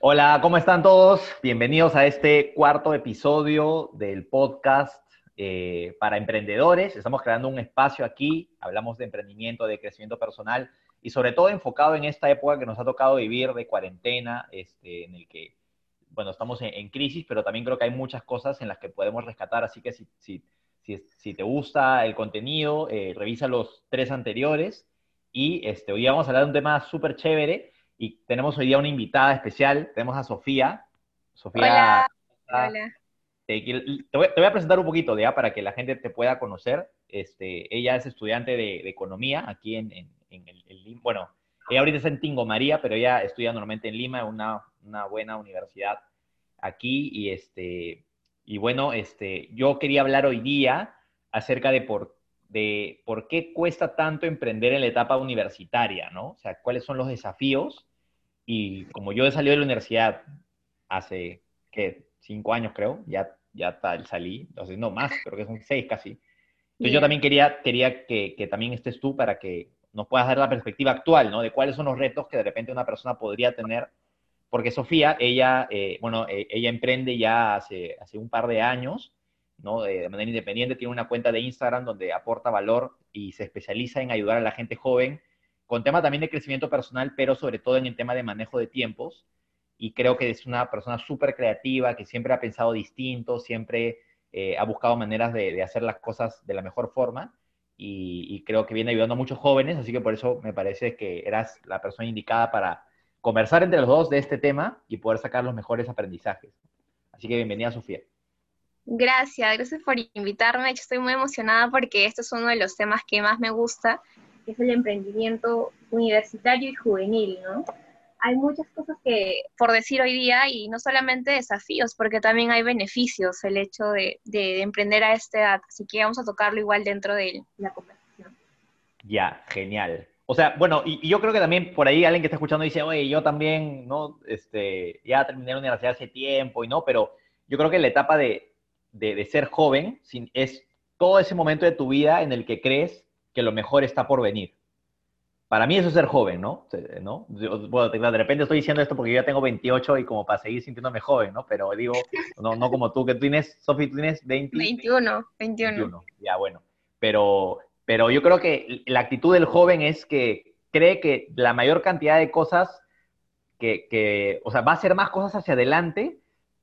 Hola, ¿cómo están todos? Bienvenidos a este cuarto episodio del podcast eh, para emprendedores. Estamos creando un espacio aquí, hablamos de emprendimiento, de crecimiento personal y sobre todo enfocado en esta época que nos ha tocado vivir de cuarentena, este, en el que, bueno, estamos en, crisis, pero también creo que hay muchas cosas en las que podemos rescatar, así que si, si, si, te gusta el contenido, eh, revisa los tres anteriores y este, hoy vamos a hablar de un tema súper chévere y tenemos hoy día una invitada especial, tenemos a Sofía. Sofía. Hola. Te, voy, a presentar un poquito, ya, para que la gente te pueda conocer. Este, ella es estudiante de, economía aquí en, el, Bueno, ella ahorita está en Tingo María, pero ella estudia normalmente en Lima, una, una buena universidad aquí. Y, este, y bueno, este, yo quería hablar hoy día acerca de por de por qué cuesta tanto emprender en la etapa universitaria, ¿no? O sea, cuáles son los desafíos. Y como yo he salido de la universidad hace, ¿qué? Cinco años creo, ya, ya tal, salí, entonces no más, creo que son seis casi. Entonces yo también quería, quería que, que, también estés tú para que nos puedas dar la perspectiva actual, ¿no? De cuáles son los retos que de repente una persona podría tener. Porque Sofía, ella, eh, bueno, eh, ella emprende ya hace, hace un par de años de, manera independiente, tiene una cuenta de Instagram donde aporta valor y se especializa en ayudar a la gente joven con tema también de crecimiento personal, pero sobre todo en el tema de manejo de tiempos. Y creo que es una persona súper creativa, que siempre ha pensado distinto, siempre eh, ha buscado maneras de, hacer las cosas de la mejor forma. Y, creo que viene ayudando a muchos jóvenes, así que por eso me parece que eras la persona indicada para conversar entre los dos de este tema y poder sacar los mejores aprendizajes. Así que bienvenida, Sofía. Gracias, gracias por invitarme. Yo estoy muy emocionada porque este es uno de los temas que más me gusta, que es el emprendimiento universitario y juvenil, ¿no? Hay muchas cosas que por decir hoy día y no solamente desafíos, porque también hay beneficios el hecho de, emprender a esta edad. Así que vamos a tocarlo igual dentro de la conversación. Ya, genial. O sea, bueno, y, yo creo que también por ahí alguien que está escuchando dice, oye, yo también, ¿no? Este, ya terminé la universidad hace tiempo y no, pero yo creo que la etapa de, de, ser joven es todo ese momento de tu vida en el que crees que lo mejor está por venir. Para mí eso es ser joven, ¿no? ¿no? Bueno, de repente estoy diciendo esto porque yo ya tengo 28 y como para seguir sintiéndome joven, ¿no? Pero digo, no, no como tú, que tú tienes, Sofi, tú tienes 20, 21, 21. Ya, bueno. Pero, pero yo creo que la actitud del joven es que cree que la mayor cantidad de cosas que, que, o sea, va a hacer más cosas hacia adelante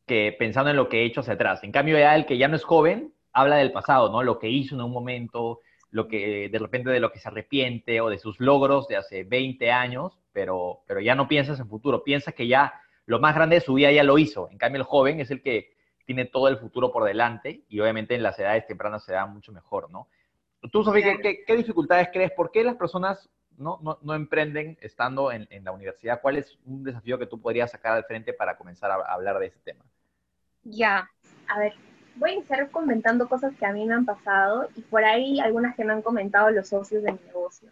que pensando en lo que he hecho hacia atrás. En cambio, ya el que ya no es joven, habla del pasado, ¿no? Lo que hizo en un momento, lo que de repente de lo que se arrepiente o de sus logros de hace 20 años, pero, pero ya no piensas en futuro, piensa que ya lo más grande de su vida ya lo hizo. En cambio, el joven es el que tiene todo el futuro por delante y obviamente en las edades tempranas se da mucho mejor, ¿no? Tú, Sofía, ¿qué, ¿qué, dificultades crees? ¿Por qué las personas no, no, no emprenden estando en, en, la universidad? ¿Cuál es un desafío que tú podrías sacar al frente para comenzar a hablar de ese tema? Ya, a ver, voy a iniciar comentando cosas que a mí me han pasado y por ahí algunas que me han comentado los socios de mi negocio.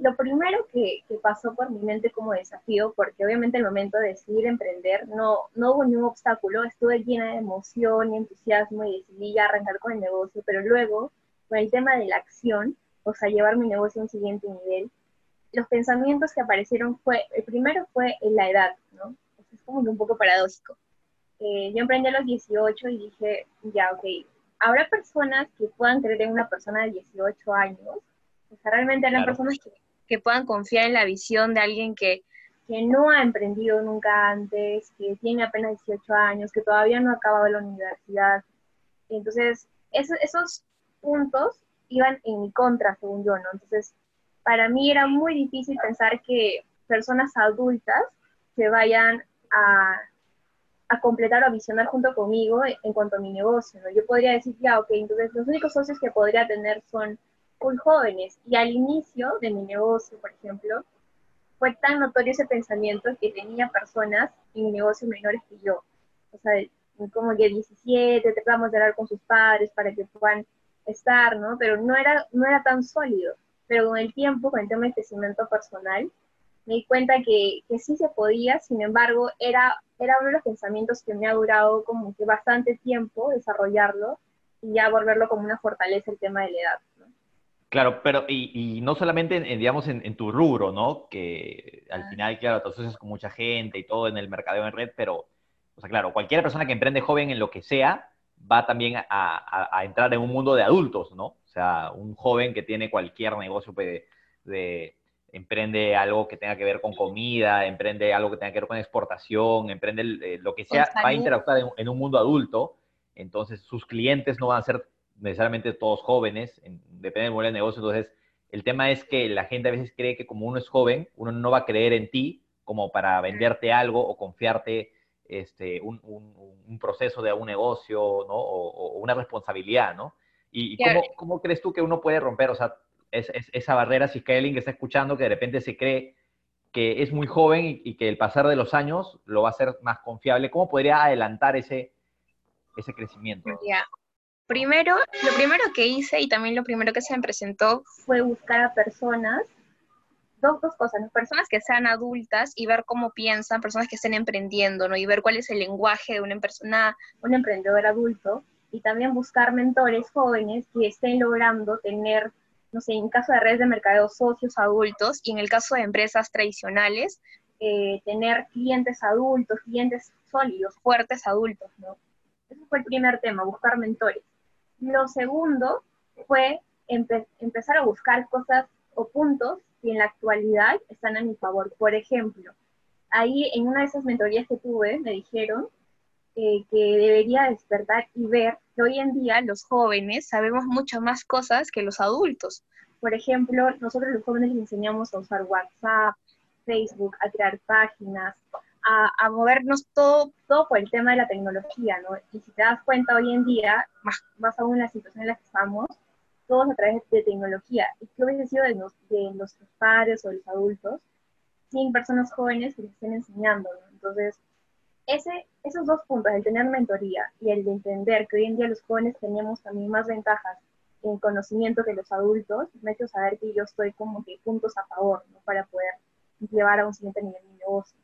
lo primero que, pasó por mi mente como desafío, porque obviamente el momento de decidir emprender no, no hubo ningún obstáculo, estuve llena de emoción y entusiasmo y decidí ya arrancar con el negocio, pero luego, con el tema de la acción, o sea, llevar mi negocio a un siguiente nivel, los pensamientos que aparecieron fue, el primero fue en la edad, ¿no? Es como que un poco paradójico eh, yo emprendí a los 18 y dije, ya, ok, ¿habrá personas que puedan creer en una persona de 18 años? O sea, realmente habrá personas que, que, puedan confiar en la visión de alguien que, que no ha emprendido nunca antes, que tiene apenas 18 años, que todavía no ha acabado la universidad. Entonces, esos puntos iban en mi contra, según yo, ¿no? Entonces, para mí era muy difícil pensar que personas adultas se vayan a a completar o a visionar junto conmigo en cuanto a mi negocio, ¿no? Yo podría decir, ya, ok, entonces los únicos socios que podría tener son muy jóvenes. Y al inicio de mi negocio, por ejemplo, fue tan notorio ese pensamiento que tenía personas en mi negocio menores que yo. O sea, como que 17, tratamos de hablar con sus padres para que puedan estar, ¿no? Pero no era, no era tan sólido. Pero con el tiempo, con el tema de crecimiento personal, me di cuenta que, que sí se podía, sin embargo, era era uno de los pensamientos que me ha durado como que bastante tiempo desarrollarlo y ya volverlo como una fortaleza el tema de la edad. Claro, pero y, no solamente, en, digamos, en, tu rubro, ¿no? Que al Ah. final, claro, te asocias con mucha gente y todo en el mercadeo en red, pero, o sea, claro, cualquier persona que emprende joven en lo que sea va también a, a- a entrar en un mundo de adultos, ¿no? O sea, un joven que tiene cualquier negocio pues, de, emprende algo que tenga que ver con comida, emprende algo que tenga que ver con exportación, emprende eh, lo que sea, va a interactuar en, en un mundo adulto, entonces sus clientes no van a ser necesariamente todos jóvenes, en- depende del modelo de negocio, entonces el tema es que la gente a veces cree que como uno es joven, uno no va a creer en ti como para venderte algo o confiarte este, un, un- un proceso de un negocio, ¿no? O, o una responsabilidad, ¿no? ¿Y, y Claro. cómo, cómo crees tú que uno puede romper, o sea, es- es- esa barrera si es que hay alguien que está escuchando que de repente se cree que es muy joven y, y que el pasar de los años lo va a hacer más confiable? ¿Cómo podría adelantar ese, ese crecimiento? Ya. Primero, lo primero que hice y también lo primero que se me presentó fue buscar a personas, dos, dos cosas, personas que sean adultas y ver cómo piensan, personas que estén emprendiendo, ¿no? Y ver cuál es el lenguaje de una persona, un emprendedor adulto, y también buscar mentores jóvenes que estén logrando tener, no sé, en caso de redes de mercadeo, socios adultos, y en el caso de empresas tradicionales, eh, tener clientes adultos, clientes sólidos, fuertes adultos, ¿no? Ese fue el primer tema, buscar mentores. Lo segundo fue empe- empezar a buscar cosas o puntos que en la actualidad están a mi favor. Por ejemplo, ahí en una de esas mentorías que tuve me dijeron eh, que debería despertar y ver que hoy en día los jóvenes sabemos muchas más cosas que los adultos. Por ejemplo, nosotros los jóvenes les enseñamos a usar WhatsApp, Facebook, a crear páginas, a, a movernos todo, todo por el tema de la tecnología, ¿no? Y si te das cuenta hoy en día, más, más aún en la situación en la que estamos, todos a través de tecnología. ¿Y qué hubiese sido de, nos, de nuestros padres o de los adultos sin personas jóvenes que les estén enseñando, ¿no? Entonces, ese, esos dos puntos, el tener mentoría y el de entender que hoy en día los jóvenes tenemos también más ventajas en conocimiento que los adultos, me ha hecho saber que yo estoy como que puntos a favor, ¿no? Para poder llevar a un siguiente nivel mi negocio.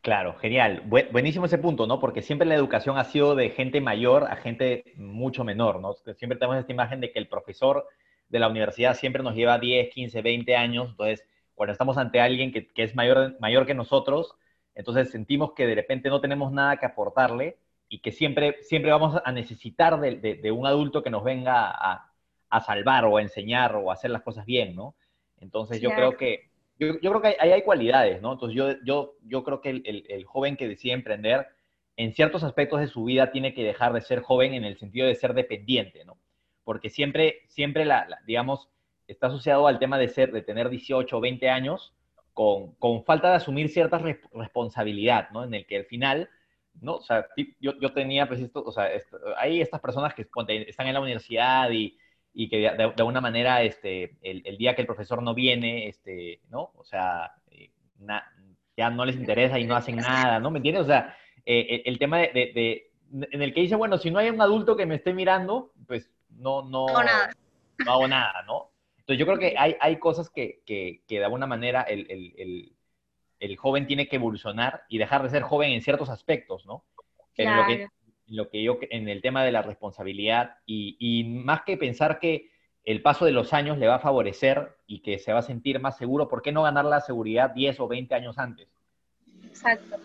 Claro, genial. Bu- buenísimo ese punto, ¿no? Porque siempre la educación ha sido de gente mayor a gente mucho menor, ¿no? Siempre tenemos esta imagen de que el profesor de la universidad siempre nos lleva 10, 15, 20 años. Entonces, cuando estamos ante alguien que, que es mayor, mayor que nosotros, entonces sentimos que de repente no tenemos nada que aportarle y que siempre, siempre vamos a necesitar de, de- de un adulto que nos venga a, a salvar o a enseñar o a hacer las cosas bien, ¿no? Entonces, yo Claro. creo que yo, yo creo que ahí hay cualidades, ¿no? Entonces yo, yo, yo creo que el, el- el joven que decide emprender, en ciertos aspectos de su vida tiene que dejar de ser joven en el sentido de ser dependiente, ¿no? Porque siempre, siempre la, la- digamos, está asociado al tema de ser, de tener 18 o 20 años con, con falta de asumir cierta re- responsabilidad, ¿no? En el que al final, ¿no? O sea, yo, yo tenía, pues, esto, o sea, esto- hay estas personas que están en la universidad y, y que de, de, alguna manera, este, el, el, día que el profesor no viene, este, ¿no? O sea, eh, na, ya no les interesa y no hacen nada, ¿no? ¿Me entiendes? O sea, eh, el tema de, de, de, en el que dice, bueno, si no hay un adulto que me esté mirando, pues no, no, No, nada. no hago nada, ¿no? Entonces yo creo que hay, hay cosas que, que, que de alguna manera el, el, el, el, joven tiene que evolucionar y dejar de ser joven en ciertos aspectos, ¿no? Claro. en lo que, en lo que yo, en el tema de la responsabilidad y, y más que pensar que el paso de los años le va a favorecer y que se va a sentir más seguro, ¿por qué no ganar la seguridad 10 o 20 años antes? Exacto.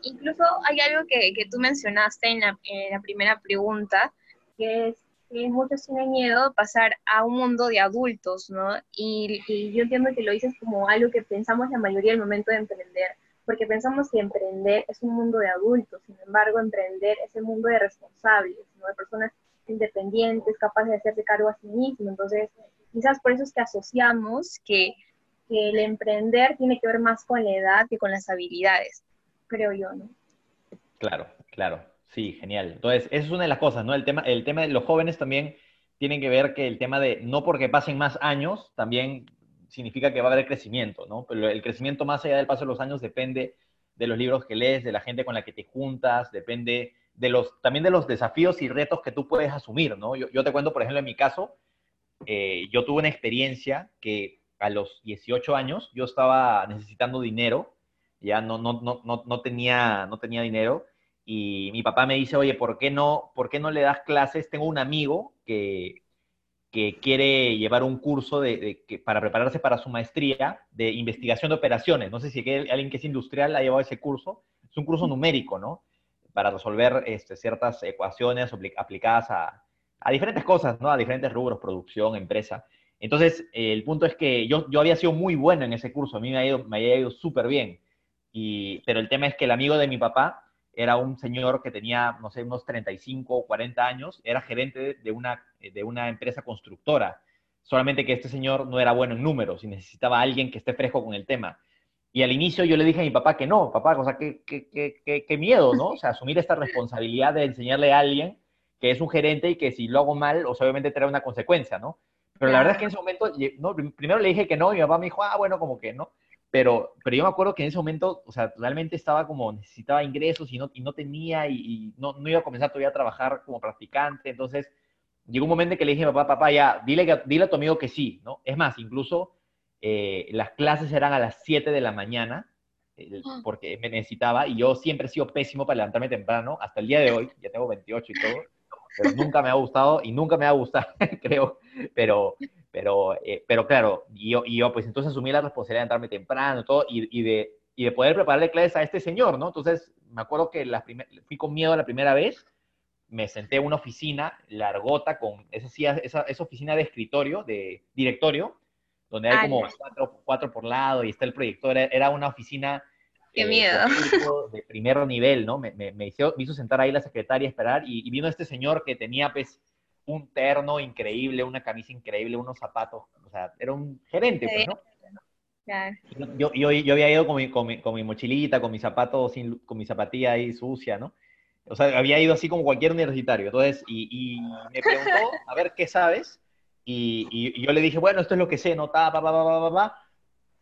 Incluso hay algo que, que tú mencionaste en la, en la, primera pregunta, que es que muchos tienen miedo pasar a un mundo de adultos, ¿no? Y, yo entiendo que lo dices como algo que pensamos la mayoría del momento de emprender, porque pensamos que emprender es un mundo de adultos, sin embargo, emprender es el mundo de responsables, ¿no? de personas independientes, capaces de hacerse cargo a sí mismos. Entonces, quizás por eso es que asociamos que el emprender tiene que ver más con la edad que con las habilidades, creo yo, ¿no? Claro, claro. Sí, genial. Entonces, esa es una de las cosas, ¿no? El tema, el tema de los jóvenes también tienen que ver que el tema de no porque pasen más años, también significa que va a haber crecimiento, ¿no? Pero el crecimiento más allá del paso de los años depende de los libros que lees, de la gente con la que te juntas, depende de los, también de los desafíos y retos que tú puedes asumir, ¿no? Yo, yo te cuento, por ejemplo, en mi caso, eh, yo tuve una experiencia que a los 18 años yo estaba necesitando dinero, ya no, no, no, no, no, tenía, no tenía dinero, y mi papá me dice, oye, ¿por qué no, por qué no le das clases? Tengo un amigo que, que quiere llevar un curso de, que, para prepararse para su maestría de investigación de operaciones. No sé si alguien que es industrial ha llevado ese curso. Es un curso numérico, ¿no? Para resolver este, ciertas ecuaciones aplicadas a, diferentes cosas, ¿no? A diferentes rubros, producción, empresa. Entonces, el punto es que yo, yo había sido muy bueno en ese curso, a mí me, ha ido, me había ido súper bien. Y, pero el tema es que el amigo de mi papá era un señor que tenía, no sé, unos 35 o 40 años, era gerente de una, de una empresa constructora. Solamente que este señor no era bueno en números y necesitaba a alguien que esté fresco con el tema. Y al inicio yo le dije a mi papá que no, papá, o sea, qué, qué, qué miedo, ¿no? O sea, asumir esta responsabilidad de enseñarle a alguien que es un gerente y que si lo hago mal, o sea, obviamente trae una consecuencia, ¿no? Pero la verdad es que en ese momento, no, primero le dije que no, y mi papá me dijo, ah, bueno, como que no. Pero, pero yo me acuerdo que en ese momento, o sea, realmente estaba como, necesitaba ingresos y no, y no tenía, y, no, no, iba a comenzar todavía a trabajar como practicante. Entonces, llegó un momento en que le dije, papá, papá, ya, dile, dile a tu amigo que sí, ¿no? Es más, incluso eh, las clases eran a las 7 de la mañana, ah. porque me necesitaba, y yo siempre he sido pésimo para levantarme temprano, hasta el día de hoy, ya tengo 28 y todo, pero nunca me ha gustado y nunca me ha gustado, creo, pero, pero, eh, pero claro, y yo, y yo pues entonces asumí la responsabilidad de entrarme temprano todo, y, y, de, y de poder prepararle clases a este señor, ¿no? Entonces, me acuerdo que la fui con miedo la primera vez, me senté en una oficina largota con esa, esa, esa oficina de escritorio, de directorio, donde hay como cuatro, cuatro, por lado y está el proyector, era una oficina Qué eh, miedo. de primer nivel, ¿no? Me, me, me, hizo, me, hizo, sentar ahí la secretaria a esperar y, y, vino este señor que tenía, pues, un terno increíble, una camisa increíble, unos zapatos, o sea, era un gerente, pues, ¿no? Yo, yo, yo, había ido con mi, con mi, con mi mochilita, con mis zapatos, sin, con mi zapatilla ahí sucia, ¿no? O sea, había ido así como cualquier universitario. Entonces, y, y me preguntó, a ver, ¿qué sabes? Y, y, yo le dije, bueno, esto es lo que sé, ¿no? Pa, pa, pa, pa, pa.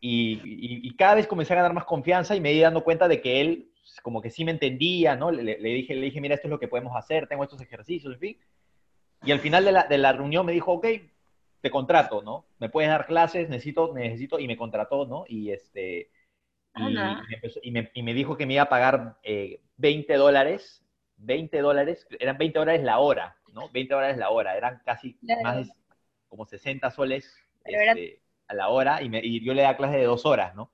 Y, y, cada vez comencé a ganar más confianza y me di dando cuenta de que él como que sí me entendía, ¿no? Le, le, dije, le dije, mira, esto es lo que podemos hacer, tengo estos ejercicios, en fin. Y al final de la, de la reunión me dijo, ok, te contrato, ¿no? Me puedes dar clases, necesito, necesito, y me contrató, ¿no? Y este, y, me, empezó, y, me, y me, dijo que me iba a pagar eh, 20 dólares, 20 dólares, eran 20 dólares la hora, ¿no? 20 dólares la hora, eran casi más de como 60 soles este, a la hora, y, me, y, yo le daba clases de dos horas, ¿no?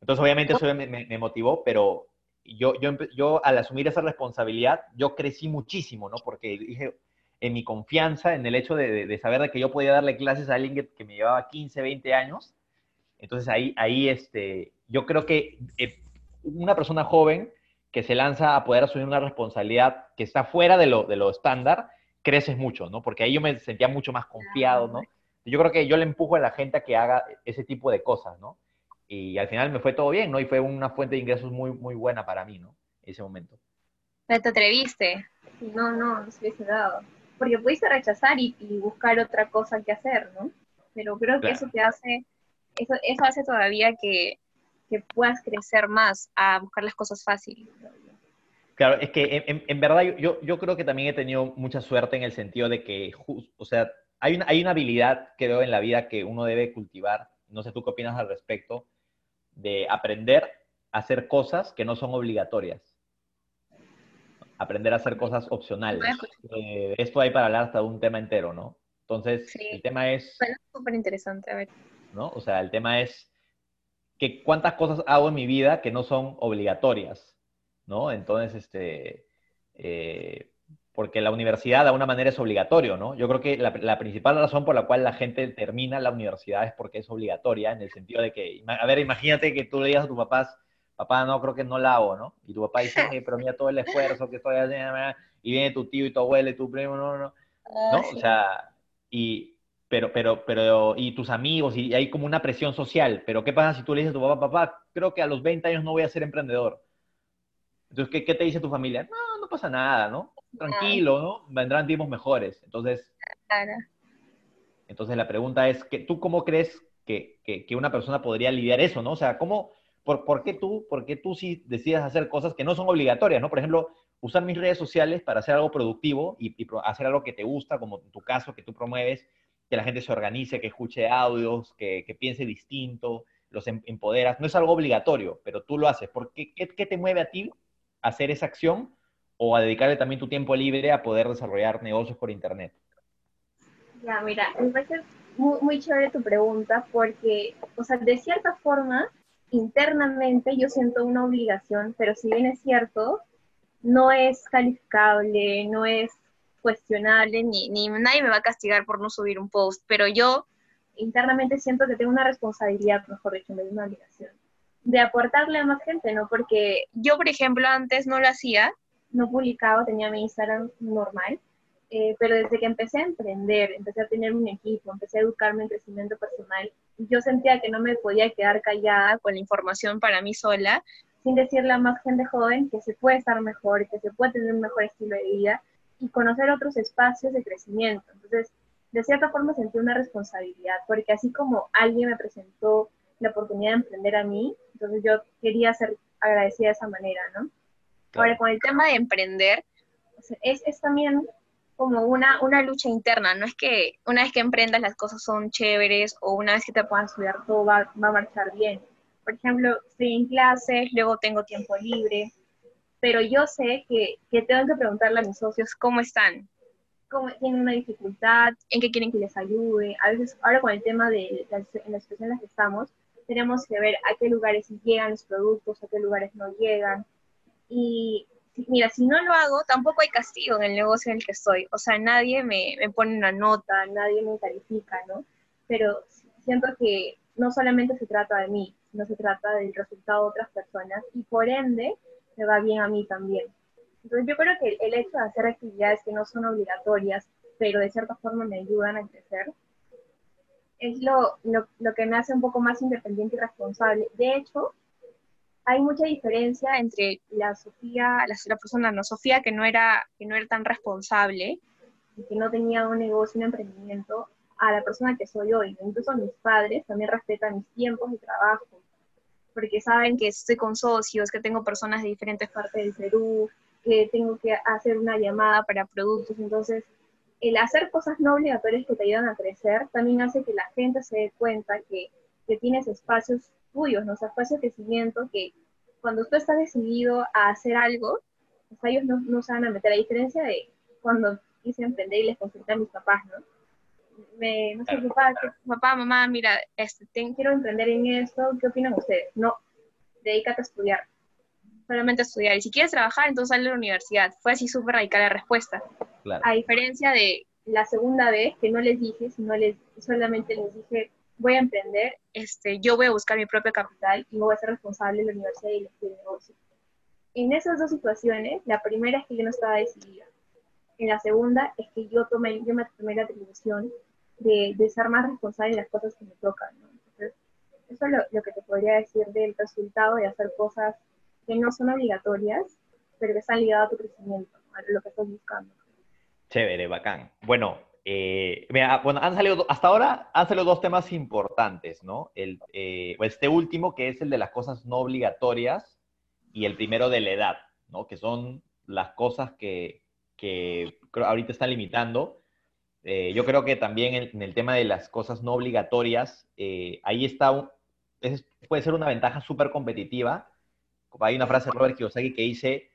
Entonces, obviamente, eso me, me motivó, pero yo, yo, yo, al asumir esa responsabilidad, yo crecí muchísimo, ¿no? Porque dije, en mi confianza, en el hecho de, de, saber de que yo podía darle clases a alguien que, que, me llevaba 15, 20 años. Entonces ahí, ahí este, yo creo que eh, una persona joven que se lanza a poder asumir una responsabilidad que está fuera de lo, de lo estándar, creces mucho, ¿no? Porque ahí yo me sentía mucho más confiado, ¿no? Yo creo que yo le empujo a la gente a que haga ese tipo de cosas, ¿no? Y al final me fue todo bien, ¿no? Y fue una fuente de ingresos muy, muy buena para mí, ¿no? Ese momento. ¿Te atreviste? No, no, no se hubiese dado porque pudiste rechazar y, y, buscar otra cosa que hacer, ¿no? Pero creo que eso te hace, eso, eso hace todavía que, que, puedas crecer más a buscar las cosas fáciles. Claro, es que en, en, verdad yo, yo creo que también he tenido mucha suerte en el sentido de que, o sea, hay una, hay una habilidad que veo en la vida que uno debe cultivar, no sé tú qué opinas al respecto, de aprender a hacer cosas que no son obligatorias aprender a hacer cosas opcionales. Eh, esto hay para hablar hasta un tema entero, ¿no? Entonces, sí. el tema es... Bueno, súper interesante, a ver. ¿No? O sea, el tema es que cuántas cosas hago en mi vida que no son obligatorias, ¿no? Entonces, este... Eh, porque la universidad de alguna manera es obligatorio, ¿no? Yo creo que la, la, principal razón por la cual la gente termina la universidad es porque es obligatoria, en el sentido de que, a ver, imagínate que tú le digas a tus papás, papá, no, creo que no la hago, ¿no? Y tu papá dice, pero mira todo el esfuerzo que estoy haciendo, y viene tu tío y tu abuelo y tu primo, no, no, ¿no? O sea, y, pero, pero, pero, y tus amigos, y hay como una presión social, pero ¿qué pasa si tú le dices a tu papá, papá, creo que a los 20 años no voy a ser emprendedor? Entonces, ¿qué, qué te dice tu familia? No, no pasa nada, ¿no? Tranquilo, ¿no? Vendrán tiempos mejores. Entonces, entonces la pregunta es, ¿tú cómo crees que, que, que una persona podría lidiar eso, ¿no? O sea, ¿cómo ¿Por, ¿por, qué tú, por qué tú sí decides hacer cosas que no son obligatorias, ¿no? Por ejemplo, usar mis redes sociales para hacer algo productivo y, y, hacer algo que te gusta, como en tu caso, que tú promueves, que la gente se organice, que escuche audios, que, que piense distinto, los em, empoderas. No es algo obligatorio, pero tú lo haces. ¿Por qué, qué, qué te mueve a ti hacer esa acción o a dedicarle también tu tiempo libre a poder desarrollar negocios por Internet? Ya, mira, me parece muy, muy chévere tu pregunta porque, o sea, de cierta forma, internamente yo siento una obligación, pero si bien es cierto, no es calificable, no es cuestionable, ni, ni nadie me va a castigar por no subir un post, pero yo internamente siento que tengo una responsabilidad, mejor dicho, de una obligación, de aportarle a más gente, ¿no? Porque yo, por ejemplo, antes no lo hacía, no publicaba, tenía mi Instagram normal, eh, pero desde que empecé a emprender, empecé a tener un equipo, empecé a educarme en crecimiento personal, yo sentía que no me podía quedar callada con la información para mí sola, sin decirle a más gente joven que se puede estar mejor, que se puede tener un mejor estilo de vida y conocer otros espacios de crecimiento. Entonces, de cierta forma sentí una responsabilidad, porque así como alguien me presentó la oportunidad de emprender a mí, entonces yo quería ser agradecida de esa manera, ¿no? Ahora, con el tema de emprender, es, es también como una, una lucha interna, no es que una vez que emprendas las cosas son chéveres o una vez que te puedas estudiar todo va, va a marchar bien. Por ejemplo, estoy en clases, luego tengo tiempo libre, pero yo sé que, que tengo que preguntarle a mis socios cómo están, cómo tienen una dificultad, en qué quieren que les ayude. A veces, ahora con el tema de la, en la situación en la que estamos, tenemos que ver a qué lugares llegan los productos, a qué lugares no llegan. Y mira, si no lo hago, tampoco hay castigo en el negocio en el que estoy. O sea, nadie me, me pone una nota, nadie me califica, ¿no? Pero siento que no solamente se trata de mí, no se trata del resultado de otras personas y por ende me va bien a mí también. Entonces yo creo que el hecho de hacer actividades que no son obligatorias, pero de cierta forma me ayudan a crecer, es lo, lo, lo que me hace un poco más independiente y responsable. De hecho, hay mucha diferencia entre la Sofía, la, la, persona no Sofía que no era que no era tan responsable y que no tenía un negocio, un emprendimiento, a la persona que soy hoy. Incluso mis padres también respetan mis tiempos de trabajo, porque saben que estoy con socios, que tengo personas de diferentes partes del Perú, que tengo que hacer una llamada para productos. Entonces, el hacer cosas no obligatorias que te ayudan a crecer también hace que la gente se dé cuenta que, que tienes espacios tuyos, ¿no? espacios de crecimiento que cuando tú estás decidido a hacer algo, pues ellos no, no se van a meter, a diferencia de cuando quise emprender y les consulté a mis papás, ¿no? Me, no sé, papá, papá, mamá, mira, este, quiero emprender en esto, ¿qué opinan ustedes? No, dedícate a estudiar, solamente a estudiar. Y si quieres trabajar, entonces sale a la universidad. Fue así súper radical la respuesta. A diferencia de la segunda vez, que no les dije, sino les, solamente les dije, voy a emprender, este, yo voy a buscar mi propio capital y voy a ser responsable de la universidad y del negocio. En esas dos situaciones, la primera es que yo no estaba decidida. En la segunda es que yo, tomé, yo me tomé la atribución de, de ser más responsable en las cosas que me tocan. Entonces, eso es lo, lo, que te podría decir del resultado de hacer cosas que no son obligatorias, pero que están ligadas a tu crecimiento, a lo que estás buscando. Chévere, bacán. Bueno, eh, bueno, han salido, hasta ahora han salido dos temas importantes, ¿no? El, eh, este último, que es el de las cosas no obligatorias, y el primero de la edad, ¿no? Que son las cosas que, que ahorita están limitando. Eh, yo creo que también en, el tema de las cosas no obligatorias, eh, ahí está, puede ser una ventaja súper competitiva. Hay una frase de Robert Kiyosaki que dice,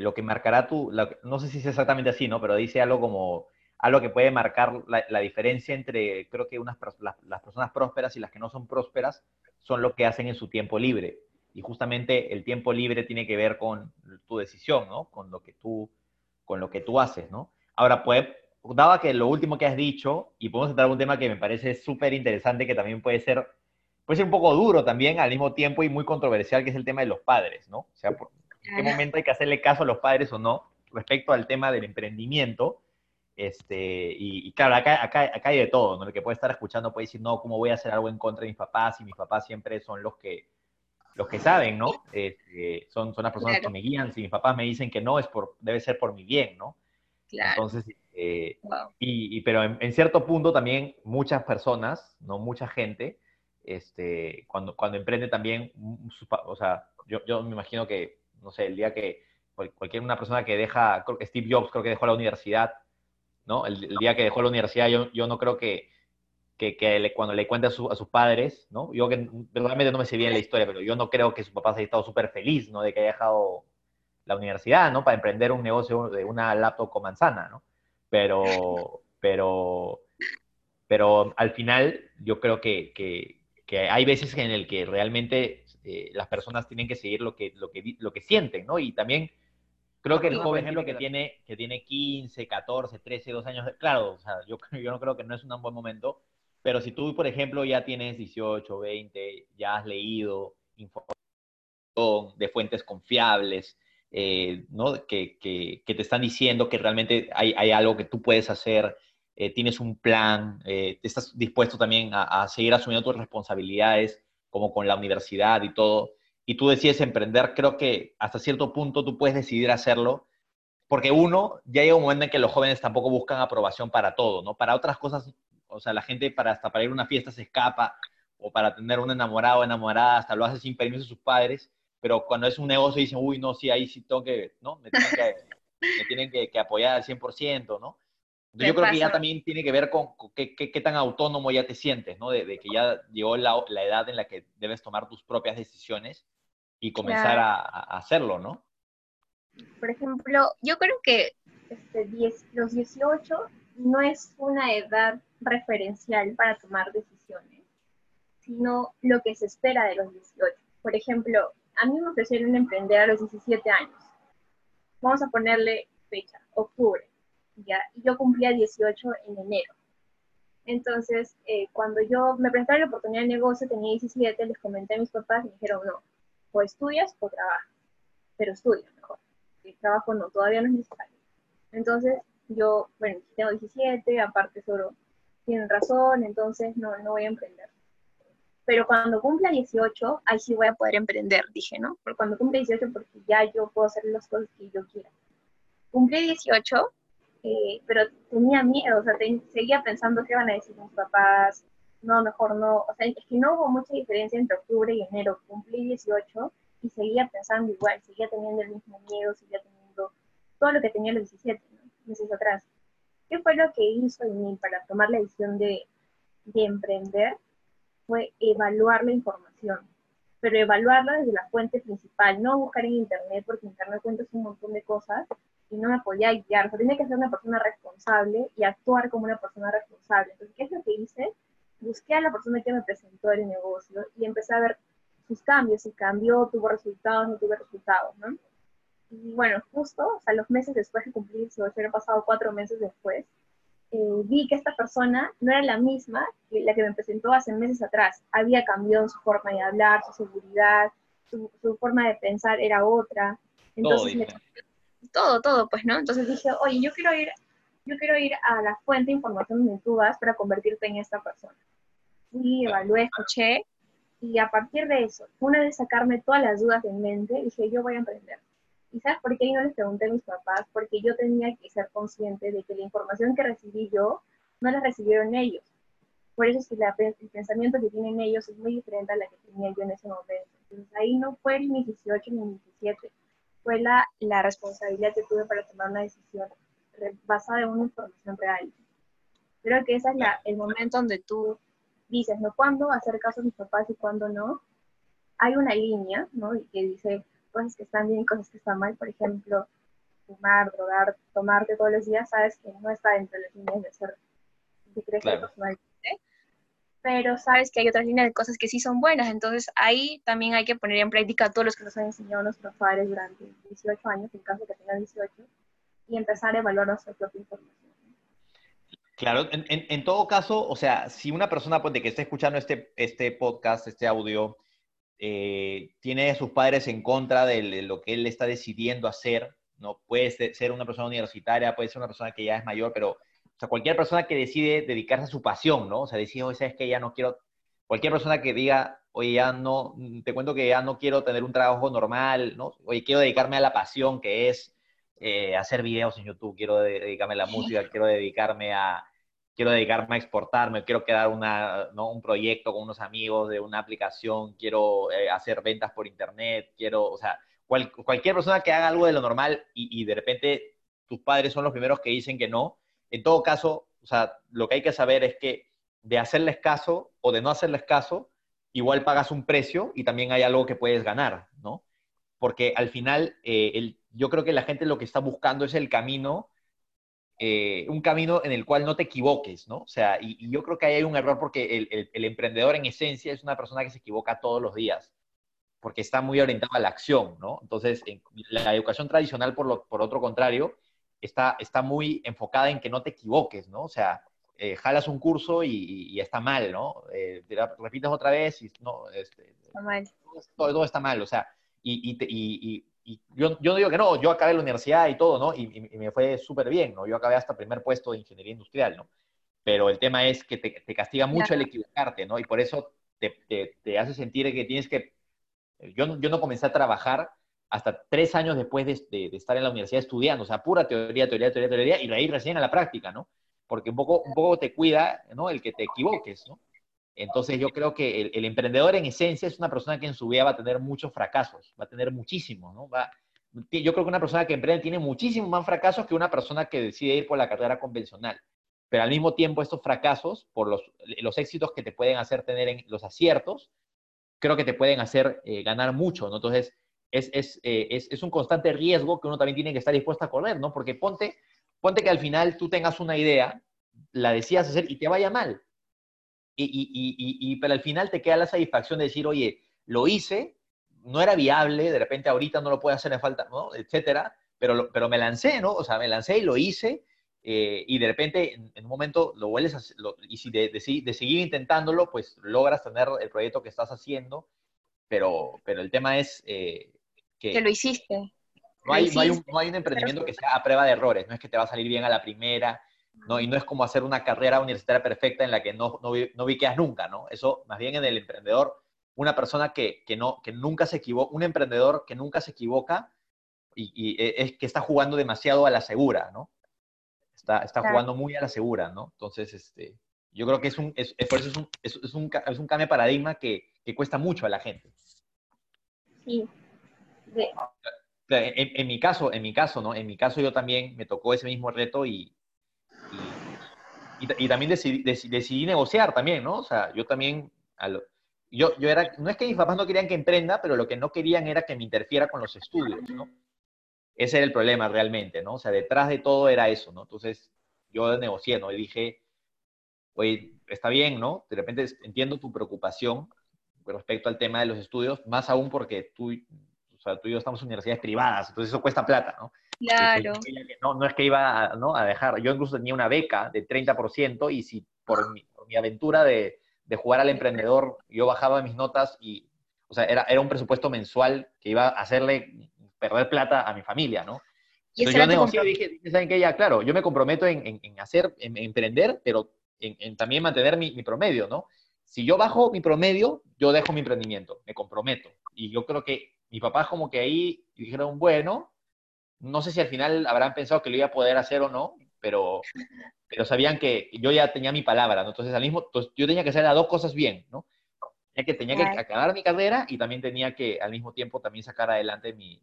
lo que marcará tu, no sé si es exactamente así, ¿no? Pero dice algo como algo que puede marcar la, diferencia entre, creo que unas, las, personas prósperas y las que no son prósperas son lo que hacen en su tiempo libre. Y justamente el tiempo libre tiene que ver con tu decisión, ¿no? Con lo que tú, con lo que tú haces, ¿no? Ahora, pues, daba que lo último que has dicho, y podemos entrar a un tema que me parece súper interesante, que también puede ser, puede ser un poco duro también al mismo tiempo y muy controversial, que es el tema de los padres, ¿no? O sea, ¿en qué momento hay que hacerle caso a los padres o no respecto al tema del emprendimiento? Este, y, claro, acá, acá, acá, hay de todo, ¿no? El que puede estar escuchando puede decir, no, ¿cómo voy a hacer algo en contra de mis papás? Y mis papás siempre son los que, los que saben, ¿no? Este, son, son las personas que me guían. Si mis papás me dicen que no, es por, debe ser por mi bien, ¿no? Claro. Entonces, eh, y, pero en, cierto punto también muchas personas, no mucha gente, este, cuando, cuando emprende también, o sea, yo, yo me imagino que, no sé, el día que cualquier una persona que deja, Steve Jobs creo que dejó la universidad, ¿no? El, día que dejó la universidad, yo, yo no creo que, que, que cuando le cuente a, a, sus padres, ¿no? Yo que realmente no me sé bien la historia, pero yo no creo que su papá haya estado súper feliz, ¿no? De que haya dejado la universidad, ¿no? Para emprender un negocio de una laptop con manzana, ¿no? Pero, pero, pero al final yo creo que, que, hay veces en el que realmente eh, las personas tienen que seguir lo que, lo que, lo que sienten, ¿no? Y también creo que el joven ejemplo que tiene, que tiene 15, 14, 13, 2 años, claro, o sea, yo, yo no creo que no es un buen momento, pero si tú, por ejemplo, ya tienes 18, 20, ya has leído información de fuentes confiables, eh, ¿no? que, que, que, te están diciendo que realmente hay, hay algo que tú puedes hacer, eh, tienes un plan, eh, estás dispuesto también a, a, seguir asumiendo tus responsabilidades, como con la universidad y todo, y tú decides emprender, creo que hasta cierto punto tú puedes decidir hacerlo, porque uno, ya llega un momento en que los jóvenes tampoco buscan aprobación para todo, ¿no? Para otras cosas, o sea, la gente para hasta para ir a una fiesta se escapa, o para tener un enamorado o enamorada, hasta lo hace sin permiso de sus padres, pero cuando es un negocio dicen, uy, no, sí, ahí sí tengo que, ¿no? Me tienen que, me tienen que, que apoyar al 100%, ¿no? yo creo que ya también tiene que ver con, qué, qué, tan autónomo ya te sientes, ¿no? De, de que ya llegó la, la, edad en la que debes tomar tus propias decisiones y comenzar a, a, hacerlo, ¿no? Por ejemplo, yo creo que este, 10, los 18 no es una edad referencial para tomar decisiones, sino lo que se espera de los 18. Por ejemplo, a mí me ofrecieron emprender a los 17 años. Vamos a ponerle fecha, octubre. ¿ya? Y yo cumplía 18 en enero. Entonces, eh, cuando yo me presentaron la oportunidad de negocio, tenía 17, les comenté a mis papás y me dijeron, no, o estudias o trabajas, pero estudia mejor. El trabajo no, todavía no es necesario. Entonces, yo, bueno, tengo 17, aparte solo tienen razón, entonces no, no voy a emprender pero cuando cumpla 18, ahí sí voy a poder emprender, dije, ¿no? Porque cuando cumpla 18, porque ya yo puedo hacer las cosas que yo quiera. Cumplí 18, eh, pero tenía miedo, o sea, seguía pensando qué van a decir mis papás, no, mejor no, o sea, es que no hubo mucha diferencia entre octubre y enero, cumplí 18 y seguía pensando igual, seguía teniendo el mismo miedo, seguía teniendo todo lo que tenía los 17, ¿no? meses atrás. ¿Qué fue lo que hizo en mí para tomar la decisión de, de emprender? fue evaluar la información, pero evaluarla desde la fuente principal, no buscar en Internet, porque Internet cuenta un montón de cosas y no me podía guiar. O sea, tenía que ser una persona responsable y actuar como una persona responsable. Entonces, ¿qué es lo que hice? Busqué a la persona que me presentó el negocio y empecé a ver sus cambios, si cambió, tuvo resultados, no tuvo resultados, ¿no? Y bueno, justo, o sea, los meses después de cumplir, si hubiera pasado cuatro meses después, eh, vi que esta persona no era la misma que la que me presentó hace meses atrás. Había cambiado su forma de hablar, su seguridad, su, forma de pensar era otra. Entonces, todo, todo, pues, ¿no? Entonces dije, oye, yo quiero ir, yo quiero ir a la fuente de información donde tú vas para convertirte en esta persona. Y evalué, escuché, y a partir de eso, una vez sacarme todas las dudas de mente, dije, yo voy a emprender. ¿Y sabes por qué no les pregunté a mis papás? Porque yo tenía que ser consciente de que la información que recibí yo no la recibieron ellos. Por eso es que el pensamiento que tienen ellos es muy diferente a la que tenía yo en ese momento. Entonces ahí no fue ni 18 ni 17, fue la, la responsabilidad que tuve para tomar una decisión basada en una información real. Creo que ese es la, el momento donde tú dices, ¿no? ¿Cuándo hacer caso a mis papás y cuándo no? Hay una línea, ¿no? Y que dice, cosas que están bien y cosas que están mal, por ejemplo, fumar, drogar, tomarte todos los días, sabes que no está dentro de las líneas de ser de crecer personalmente, pero sabes que hay otras líneas de cosas que sí son buenas, entonces ahí también hay que poner en práctica todos los que nos han enseñado nuestros padres durante 18 años, en caso de que tengan 18, y empezar a evaluar nuestra propia información. Claro, en, todo caso, o sea, si una persona pues, de que esté escuchando este, este podcast, este audio, eh, tiene a sus padres en contra de lo que él está decidiendo hacer, ¿no? Puede ser una persona universitaria, puede ser una persona que ya es mayor, pero o sea, cualquier persona que decide dedicarse a su pasión, ¿no? O sea, decir, oye, sabes que ya no quiero, cualquier persona que diga, oye, ya no, te cuento que ya no quiero tener un trabajo normal, ¿no? Oye, quiero dedicarme a la pasión que es eh, hacer videos en YouTube, quiero dedicarme a la música, quiero dedicarme a, quiero dedicarme a exportarme, quiero crear una, ¿no? un proyecto con unos amigos de una aplicación, quiero eh, hacer ventas por internet, quiero, o sea, cualquier persona que haga algo de lo normal y, y, de repente tus padres son los primeros que dicen que no, en todo caso, o sea, lo que hay que saber es que de hacerles caso o de no hacerles caso, igual pagas un precio y también hay algo que puedes ganar, ¿no? Porque al final, eh, el, yo creo que la gente lo que está buscando es el camino eh, un camino en el cual no te equivoques, ¿no? O sea, y, yo creo que ahí hay un error porque el, emprendedor en esencia es una persona que se equivoca todos los días, porque está muy orientado a la acción, ¿no? Entonces, la educación tradicional, por, lo, por otro contrario, está, está muy enfocada en que no te equivoques, ¿no? O sea, eh, jalas un curso y, está mal, ¿no? Eh, repites otra vez y no, este, está mal. Todo, está mal, o sea, y, y, y yo, yo, no digo que no, yo acabé la universidad y todo, ¿no? Y, me fue súper bien, ¿no? Yo acabé hasta primer puesto de ingeniería industrial, ¿no? Pero el tema es que te, castiga mucho el equivocarte, ¿no? Y por eso te, te, hace sentir que tienes que... Yo, yo no comencé a trabajar hasta tres años después de, de, estar en la universidad estudiando, o sea, pura teoría, teoría, teoría, teoría, y de ahí recién a la práctica, ¿no? Porque un poco, un poco te cuida, ¿no? El que te equivoques, ¿no? Entonces yo creo que el, emprendedor en esencia es una persona que en su vida va a tener muchos fracasos, va a tener muchísimos, ¿no? Va, yo creo que una persona que emprende tiene muchísimos más fracasos que una persona que decide ir por la carrera convencional. Pero al mismo tiempo estos fracasos, por los, éxitos que te pueden hacer tener en los aciertos, creo que te pueden hacer eh, ganar mucho, ¿no? Entonces es, es, eh, es, es un constante riesgo que uno también tiene que estar dispuesto a correr, ¿no? Porque ponte, ponte que al final tú tengas una idea, la decidas hacer y te vaya mal y, pero al final te queda la satisfacción de decir, oye, lo hice, no era viable, de repente ahorita no lo puedo hacer en falta, ¿no? Etcétera, pero, pero me lancé, ¿no? O sea, me lancé y lo hice, eh, y de repente en, un momento lo vuelves a y si de, de, seguir intentándolo, pues logras tener el proyecto que estás haciendo, pero, pero el tema es eh, que... Que lo hiciste. No hay, no hay, un, no hay un emprendimiento que sea a prueba de errores, no es que te va a salir bien a la primera, ¿no? Y no es como hacer una carrera universitaria perfecta en la que no, no, no viqueas nunca, ¿no? Eso, más bien en el emprendedor, una persona que, que, no, que nunca se equivoca, un emprendedor que nunca se equivoca y, e, es que está jugando demasiado a la segura, ¿no? Está, está jugando muy a la segura, ¿no? Entonces, este, yo creo que es un, es, por eso es un, es, es, un, es un cambio de paradigma que, que, cuesta mucho a la gente. Sí. En, en, mi caso, en mi caso, ¿no? En mi caso yo también me tocó ese mismo reto y, y, también decidí, decidí, negociar también, ¿no? O sea, yo también, yo, yo era, no es que mis papás no querían que emprenda, pero lo que no querían era que me interfiera con los estudios, ¿no? Ese era el problema realmente, ¿no? O sea, detrás de todo era eso, ¿no? Entonces, yo negocié, ¿no? Y dije, oye, está bien, ¿no? De repente entiendo tu preocupación respecto al tema de los estudios, más aún porque tú, o sea, tú y yo estamos en universidades privadas, entonces eso cuesta plata, ¿no? Claro. No, no es que iba a, ¿no? a dejar, yo incluso tenía una beca de 30% y si por mi, por mi aventura de, de, jugar al emprendedor yo bajaba mis notas y, o sea, era, era un presupuesto mensual que iba a hacerle perder plata a mi familia, ¿no? Entonces yo negocié y dije, ¿saben qué? Ya, claro, yo me comprometo en, en, hacer, en, emprender, pero en, también mantener mi, mi promedio, ¿no? Si yo bajo mi promedio, yo dejo mi emprendimiento, me comprometo. Y yo creo que mi papá como que ahí dijeron, bueno, no sé si al final habrán pensado que lo iba a poder hacer o no, pero, pero sabían que yo ya tenía mi palabra, ¿no? Entonces, al mismo, entonces, yo tenía que hacer las dos cosas bien, ¿no? Tenía que, tenía que acabar mi carrera y también tenía que al mismo tiempo también sacar adelante mi,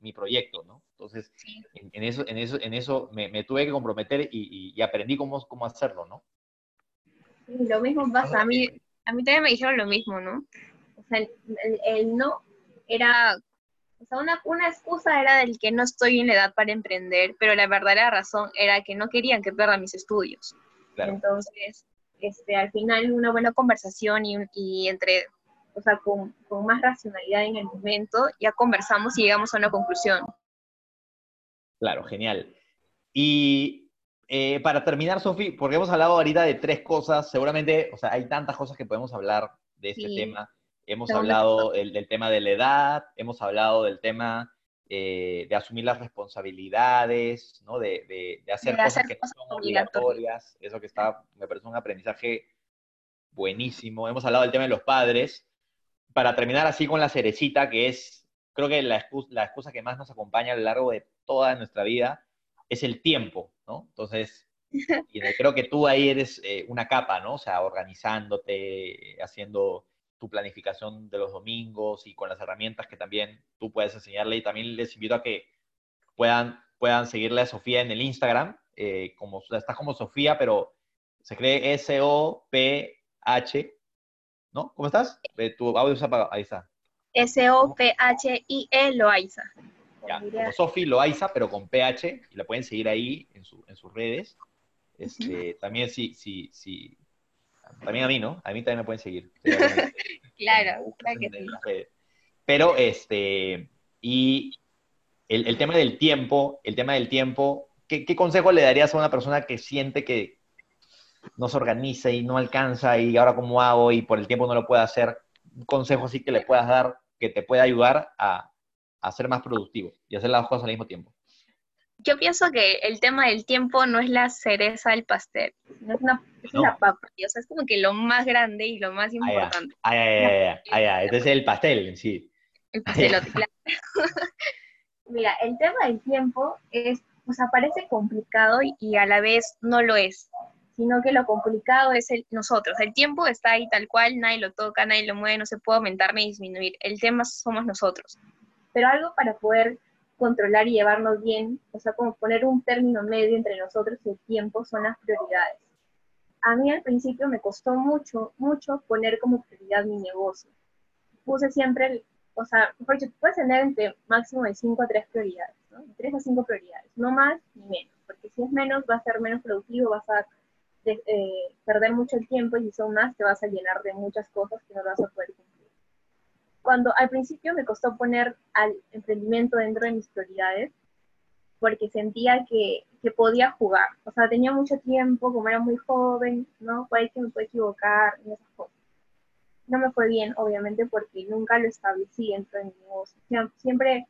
mi proyecto, ¿no? Entonces, en, eso, en eso, en eso me, me tuve que comprometer y, y, aprendí cómo, cómo hacerlo, ¿no? lo mismo pasa, a mí, a mí también me dijeron lo mismo, ¿no? O sea, el, el no era o sea, una, una excusa era del que no estoy en la edad para emprender, pero la verdadera razón era que no querían que pierda mis estudios. Entonces, este, al final una buena conversación y, y entre, o sea, con, con, más racionalidad en el momento, ya conversamos y llegamos a una conclusión. Claro, genial. Y eh, para terminar, Sofi, porque hemos hablado ahorita de tres cosas, seguramente, o sea, hay tantas cosas que podemos hablar de este tema. Hemos hablado del, tema de la edad, hemos hablado del tema eh, de asumir las responsabilidades, ¿no? de, de, hacer cosas que no son obligatorias. Eso que está, me parece un aprendizaje buenísimo. Hemos hablado del tema de los padres. Para terminar así con la cerecita, que es, creo que la excusa, la excusa que más nos acompaña a lo largo de toda nuestra vida, es el tiempo, ¿no? Entonces, y creo que tú ahí eres eh, una capa, ¿no? O sea, organizándote, haciendo tu planificación de los domingos y con las herramientas que también tú puedes enseñarle. Y también les invito a que puedan, puedan seguirle a Sofía en el Instagram. Eh, como, está como Sofía, pero se cree S-O-P-H, ¿no? ¿Cómo estás? Tu audio se apagado. Ahí está. S-O-P-H-I-E Loaiza. como Sofi Loaiza, pero con PH, y la pueden seguir ahí en, sus redes. Este, También sí, sí, sí. También a mí, ¿no? A mí también me pueden seguir. claro, claro que sí. Pero, este, y el, tema del tiempo, el tema del tiempo, ¿qué, ¿qué, consejo le darías a una persona que siente que no se organiza y no alcanza y ahora cómo hago y por el tiempo no lo puede hacer? Un consejo así que le puedas dar que te pueda ayudar a, a ser más productivo y hacer las dos cosas al mismo tiempo. Yo pienso que el tema del tiempo no es la cereza del pastel, no es, una, es una papa, o sea, es como que lo más grande y lo más importante. Ay, ay, ay, ay, Entonces el pastel en sí. El pastelote, claro. Mira, el tema del tiempo es, pues parece complicado y, a la vez no lo es, sino que lo complicado es el, nosotros. El tiempo está ahí tal cual, nadie lo toca, nadie lo mueve, no se puede aumentar ni disminuir. El tema somos nosotros. Pero algo para poder controlar y llevarnos bien, o sea, como poner un término medio entre nosotros y el tiempo son las prioridades. A mí al principio me costó mucho, mucho poner como prioridad mi negocio. Puse siempre o sea, mejor dicho, puedes tener entre máximo de 5 a 3 prioridades, ¿no? 3 a 5 prioridades, no más ni menos, porque si es menos va a ser menos productivo, vas a eh, perder mucho el tiempo y si son más te vas a llenar de muchas cosas que no vas a poder. Cuando al principio me costó poner al emprendimiento dentro de mis prioridades, porque sentía que, podía jugar, o sea, tenía mucho tiempo, como era muy joven, ¿no? Puede que me puede equivocar y esas cosas no me fue bien, obviamente, porque nunca lo establecí dentro de mi negocio. Siempre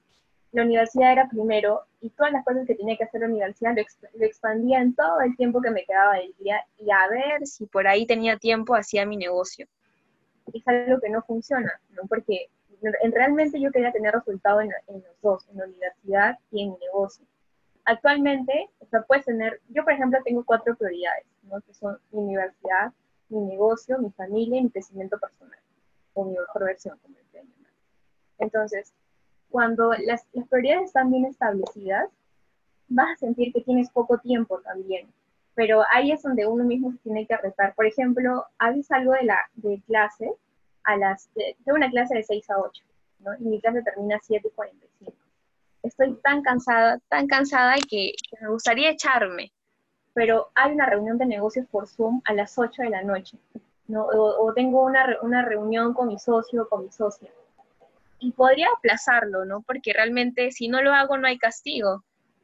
la universidad era primero y todas las cosas que tenía que hacer la universidad lo, expandía en todo el tiempo que me quedaba del día y a ver si por ahí tenía tiempo hacía mi negocio. Es algo que no funciona, ¿no? Porque realmente yo quería tener resultado en, en, los dos, en la universidad y en mi negocio. Actualmente, o sea, puedes tener, yo por ejemplo tengo cuatro prioridades, ¿no? Que son mi universidad, mi negocio, mi familia y mi crecimiento personal, o mi mejor versión, como decía Entonces, cuando las, las, prioridades están bien establecidas, vas a sentir que tienes poco tiempo también, pero ahí es donde uno mismo se tiene que retar. Por ejemplo, haces algo de, la, de clase, a las, tengo una clase de 6 a 8, ¿no? y mi clase termina a 7.45. Estoy tan cansada, tan cansada que, que me gustaría echarme, pero hay una reunión de negocios por Zoom a las 8 de la noche, ¿no? o, tengo una, una, reunión con mi socio o con mi socia. Y podría aplazarlo, ¿no? Porque realmente si no lo hago no hay castigo,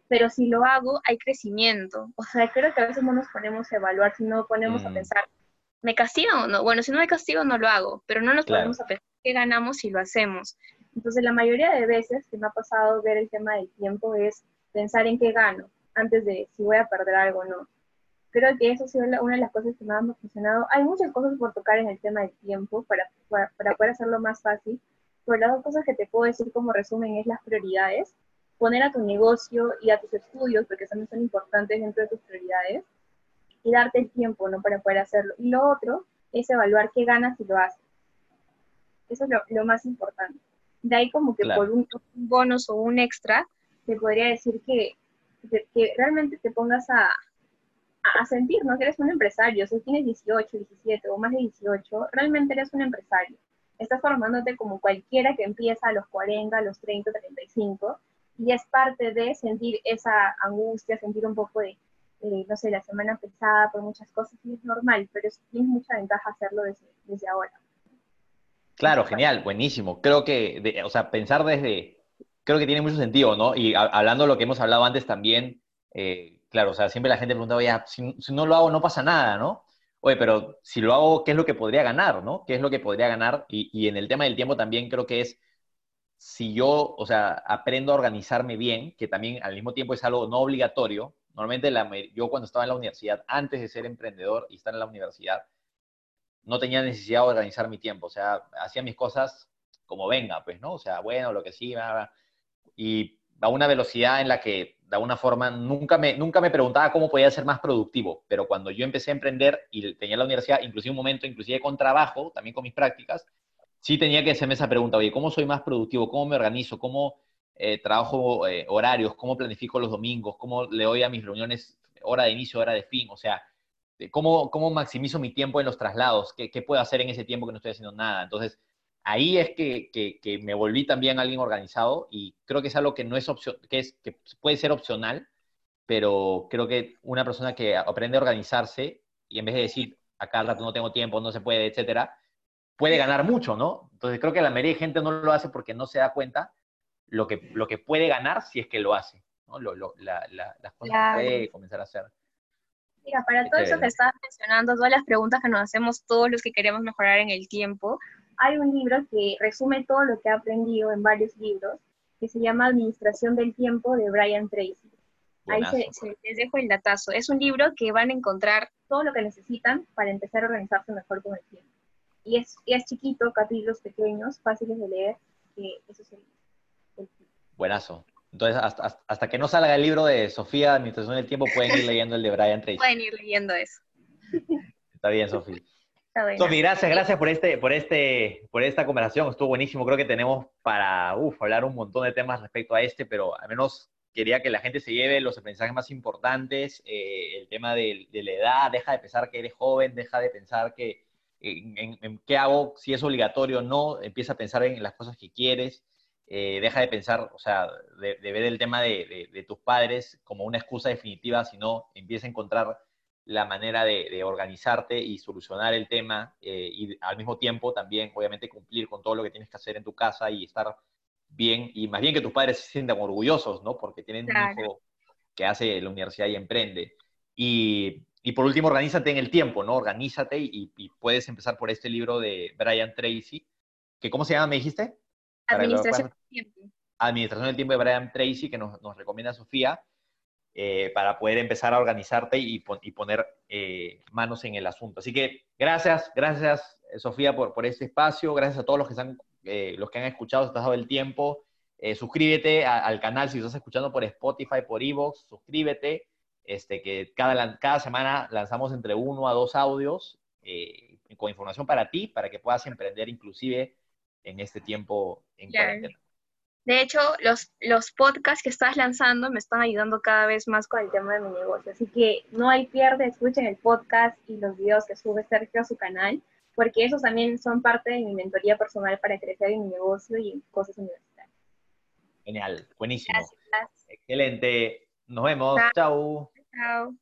pero si lo hago hay crecimiento. O sea, creo que a veces no nos ponemos a evaluar, si no ponemos a mm. pensar, ¿me castigo o no? Bueno, si no hay castigo no lo hago, pero no nos ponemos a pensar qué ganamos si lo hacemos. Entonces, la mayoría de veces que me ha pasado ver el tema del tiempo es pensar en qué gano, antes de si voy a perder algo o no. Creo que eso ha sido una de las cosas que más me ha funcionado. Hay muchas cosas por tocar en el tema del tiempo para, para, poder hacerlo más fácil, pero las dos cosas que te puedo decir como resumen es las prioridades, poner a tu negocio y a tus estudios, porque también son importantes dentro de tus prioridades, y darte el tiempo ¿no? para poder hacerlo. Y lo otro es evaluar qué ganas si lo haces. Eso es lo, más importante. De ahí como que por un, un bonus o un extra, te podría decir que que, realmente te pongas a, a sentir, ¿no? Que eres un empresario, si tienes 18, 17 o más de 18, realmente eres un empresario. Estás formándote como cualquiera que empieza a los 40, a los 30, 35, y es parte de sentir esa angustia, sentir un poco de, no sé, la semana pesada por muchas cosas, y es normal, pero tienes mucha ventaja hacerlo desde, ahora. Claro, genial, buenísimo. Creo que, o sea, pensar desde, creo que tiene mucho sentido, ¿no? Y hablando de lo que hemos hablado antes también, eh, claro, o sea, siempre la gente pregunta, oye, si, no lo hago no pasa nada, ¿no? Oye, pero si lo hago, ¿qué es lo que podría ganar, no? ¿Qué es lo que podría ganar? Y, y en el tema del tiempo también creo que es, si yo, o sea, aprendo a organizarme bien, que también al mismo tiempo es algo no obligatorio, normalmente la, yo cuando estaba en la universidad, antes de ser emprendedor y estar en la universidad, no tenía necesidad de organizar mi tiempo, o sea, hacía mis cosas como venga, pues, ¿no? O sea, bueno, lo que sí, y a una velocidad en la que de alguna forma nunca me, nunca me preguntaba cómo podía ser más productivo, pero cuando yo empecé a emprender y tenía la universidad, inclusive un momento, inclusive con trabajo, también con mis prácticas, sí tenía que hacerme esa pregunta, oye, ¿cómo soy más productivo? ¿Cómo me organizo? ¿Cómo eh, trabajo eh, horarios? ¿Cómo planifico los domingos? ¿Cómo le doy a mis reuniones hora de inicio, hora de fin? O sea, ¿cómo, cómo maximizo mi tiempo en los traslados? ¿Qué, ¿Qué puedo hacer en ese tiempo que no estoy haciendo nada? Entonces, ahí es que, que, me volví también alguien organizado y creo que es algo que no es opción, que, es, que puede ser opcional, pero creo que una persona que aprende a organizarse y en vez de decir, acá al rato no tengo tiempo, no se puede, etcétera, puede ganar mucho, ¿no? Entonces creo que la mayoría de gente no lo hace porque no se da cuenta lo que, lo que puede ganar si es que lo hace, ¿no? Lo, la, las cosas que puede comenzar a hacer. Mira, para todo eso que estabas mencionando, todas las preguntas que nos hacemos todos los que queremos mejorar en el tiempo, hay un libro que resume todo lo que he aprendido en varios libros, que se llama Administración del Tiempo de Brian Tracy. Ahí se, les dejo el datazo. Es un libro que van a encontrar todo lo que necesitan para empezar a organizarse mejor con el tiempo. Y es, es chiquito, capítulos pequeños, fáciles de leer, que eso es el, Buenazo. Entonces, hasta, hasta, que no salga el libro de Sofía, Administración del Tiempo, pueden ir leyendo el de Brian Tracy. Pueden ir leyendo eso. Está bien, Sofía. Sofi, gracias, gracias por este, por este, por esta conversación. Estuvo buenísimo. Creo que tenemos para uf, hablar un montón de temas respecto a este, pero al menos quería que la gente se lleve los aprendizajes más importantes. Eh, el tema de, la edad, deja de pensar que eres joven, deja de pensar que en, qué hago, si es obligatorio o no, empieza a pensar en las cosas que quieres. Eh, deja de pensar, o sea, de, ver el tema de, de, tus padres como una excusa definitiva, sino empieza a encontrar la manera de, organizarte y solucionar el tema eh, y al mismo tiempo también, obviamente, cumplir con todo lo que tienes que hacer en tu casa y estar bien, y más bien que tus padres se sientan orgullosos, ¿no? Porque tienen un hijo que hace la universidad y emprende. Y, y, por último, organízate en el tiempo, ¿no? Organízate y, puedes empezar por este libro de Brian Tracy, que ¿cómo se llama, me dijiste? Administración del tiempo. Administración del tiempo de Brian Tracy, que nos, nos recomienda Sofía. Eh, para poder empezar a organizarte y, poner eh, manos en el asunto. Así que gracias, gracias eh, Sofía por, por este espacio, gracias a todos los que, están, los que han escuchado, estás dado el tiempo. suscríbete al canal si estás escuchando por Spotify, por Evox, suscríbete, este, que cada, cada semana lanzamos entre uno a dos audios con información para ti, para que puedas emprender inclusive en este tiempo en cuarentena. De hecho, los, los podcasts que estás lanzando me están ayudando cada vez más con el tema de mi negocio. Así que no hay pierde, escuchen el podcast y los videos que sube Sergio a su canal, porque esos también son parte de mi mentoría personal para crecer en mi negocio y en cosas universitarias. Genial, buenísimo. Excelente. Nos vemos. Chao. Chao.